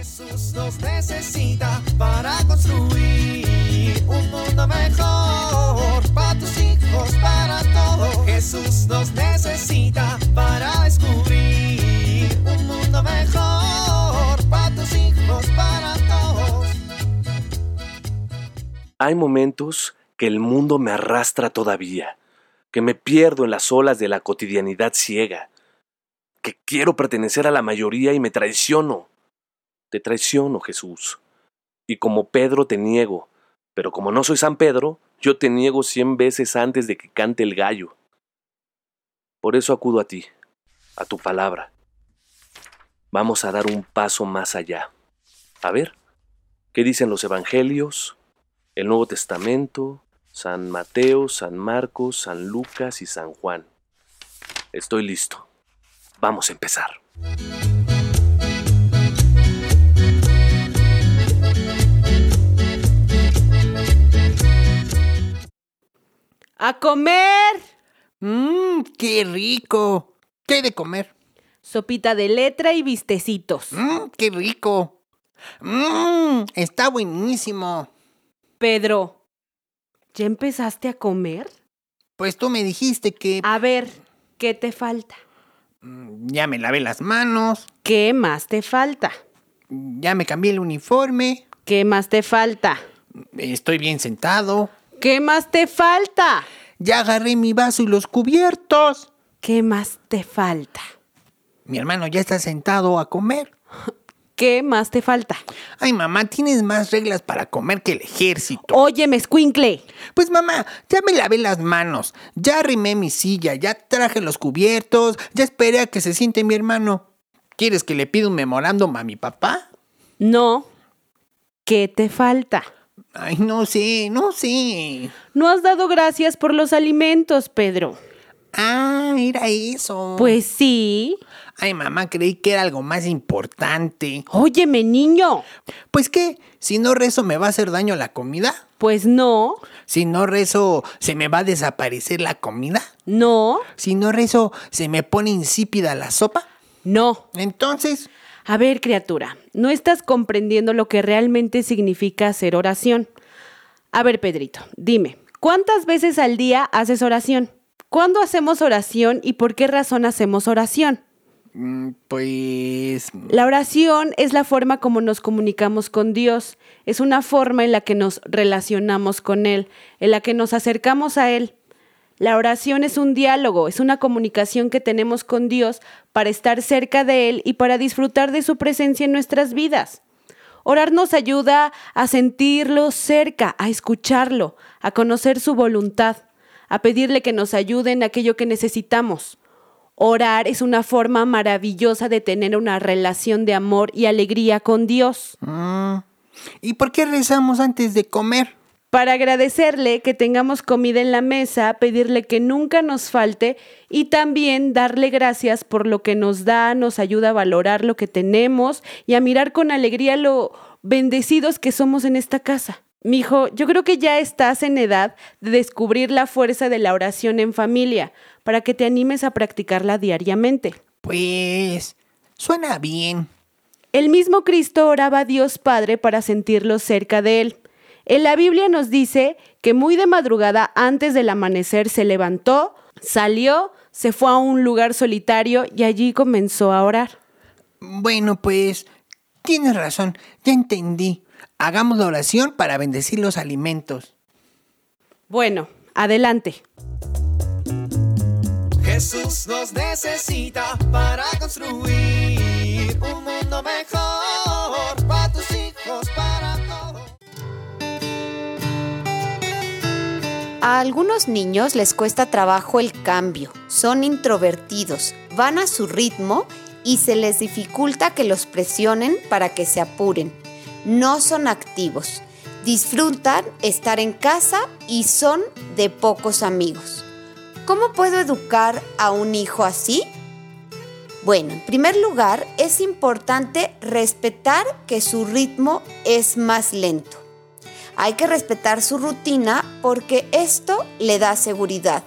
Jesús nos necesita para construir un mundo mejor para tus hijos, para todos. Jesús nos necesita para descubrir un mundo mejor para tus hijos, para todos. Hay momentos que el mundo me arrastra todavía, que me pierdo en las olas de la cotidianidad ciega, que quiero pertenecer a la mayoría y me traiciono. Te traiciono, Jesús. Y como Pedro te niego, pero como no soy San Pedro, yo te niego cien veces antes de que cante el gallo. Por eso acudo a ti, a tu palabra. Vamos a dar un paso más allá. A ver, ¿qué dicen los evangelios, el Nuevo Testamento, San Mateo, San Marcos, San Lucas y San Juan? Estoy listo. Vamos a empezar. ¡A comer! Mmm, qué rico. ¿Qué hay de comer? Sopita de letra y vistecitos. Mmm, qué rico. Mmm, está buenísimo. Pedro, ¿ya empezaste a comer? Pues tú me dijiste que A ver, ¿qué te falta? mm, ya me lavé las manos, ¿Qué más te falta? ya me cambié el uniforme, ¿Qué más te falta? estoy bien sentado, ¿Qué más te falta? ya agarré mi vaso y los cubiertos. ¿Qué más te falta? Mi hermano ya está sentado a comer. ¿Qué más te falta? Ay, mamá, tienes más reglas para comer que el ejército. Óyeme, escuincle. Pues mamá, ya me lavé las manos, ya arrimé mi silla, ya traje los cubiertos, ya esperé a que se siente mi hermano. ¿Quieres que le pida un memorándum a mi papá? No. ¿Qué te falta? Ay, no sé, no sé. No has dado gracias por los alimentos, Pedro. Ah, era eso. Pues sí. Ay, mamá, creí que era algo más importante. Óyeme, niño. Pues qué, si no rezo me va a hacer daño la comida. Pues no, Si no rezo, se me va a desaparecer la comida. no, Si no rezo, se me pone insípida la sopa. no. Entonces, A ver, criatura, no estás comprendiendo lo que realmente significa hacer oración. A ver, Pedrito, dime, ¿cuántas veces al día haces oración? ¿Cuándo hacemos oración y por qué razón hacemos oración? mm, pues... La oración es la forma como nos comunicamos con Dios, es una forma en la que nos relacionamos con Él, en la que nos acercamos a Él. La oración es un diálogo, es una comunicación que tenemos con Dios para estar cerca de Él y para disfrutar de su presencia en nuestras vidas. Orar nos ayuda a sentirlo cerca, a escucharlo, a conocer su voluntad, a pedirle que nos ayude en aquello que necesitamos. Orar es una forma maravillosa de tener una relación de amor y alegría con Dios. mm, ¿Y por qué rezamos antes de comer? Para agradecerle que tengamos comida en la mesa, pedirle que nunca nos falte y también darle gracias por lo que nos da, nos ayuda a valorar lo que tenemos y a mirar con alegría lo bendecidos que somos en esta casa. Mijo, yo creo que ya estás en edad de descubrir la fuerza de la oración en familia, para que te animes a practicarla diariamente. Pues... Suena bien. El mismo Cristo oraba a Dios Padre para sentirlo cerca de él. En la Biblia nos dice que muy de madrugada antes del amanecer se levantó, salió, se fue a un lugar solitario y allí comenzó a orar. Bueno, pues... Tienes razón, ya entendí. Hagamos la oración para bendecir los alimentos. Bueno, adelante. Jesús nos necesita para construir un mundo mejor A algunos niños les cuesta trabajo el cambio, son introvertidos, van a su ritmo y se les dificulta que los presionen para que se apuren. No son activos, disfrutan estar en casa y son de pocos amigos. ¿Cómo puedo educar a un hijo así? Bueno, en primer lugar, es importante respetar que su ritmo es más lento. Hay que respetar su rutina porque esto le da seguridad.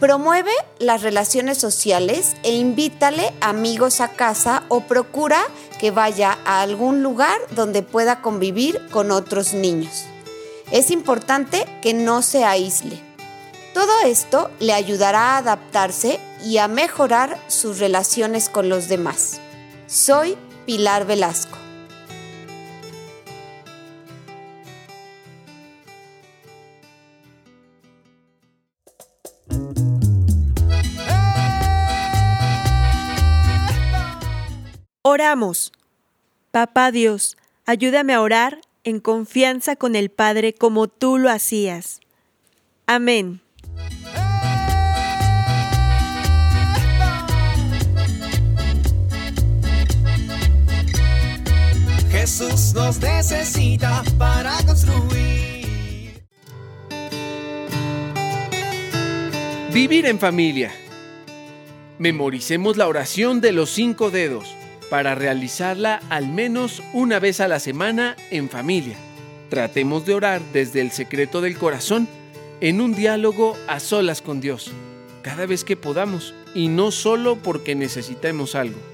Promueve las relaciones sociales e invítale amigos a casa o procura que vaya a algún lugar donde pueda convivir con otros niños. Es importante que no se aísle. Todo esto le ayudará a adaptarse y a mejorar sus relaciones con los demás. Soy Pilar Velasco. Oramos. Papá Dios, ayúdame a orar en confianza con el Padre como tú lo hacías. Amén. Jesús nos necesita para construir. Vivir en familia. Memoricemos la oración de los cinco dedos para realizarla al menos una vez a la semana en familia. Tratemos de orar desde el secreto del corazón en un diálogo a solas con Dios, cada vez que podamos y no solo porque necesitemos algo.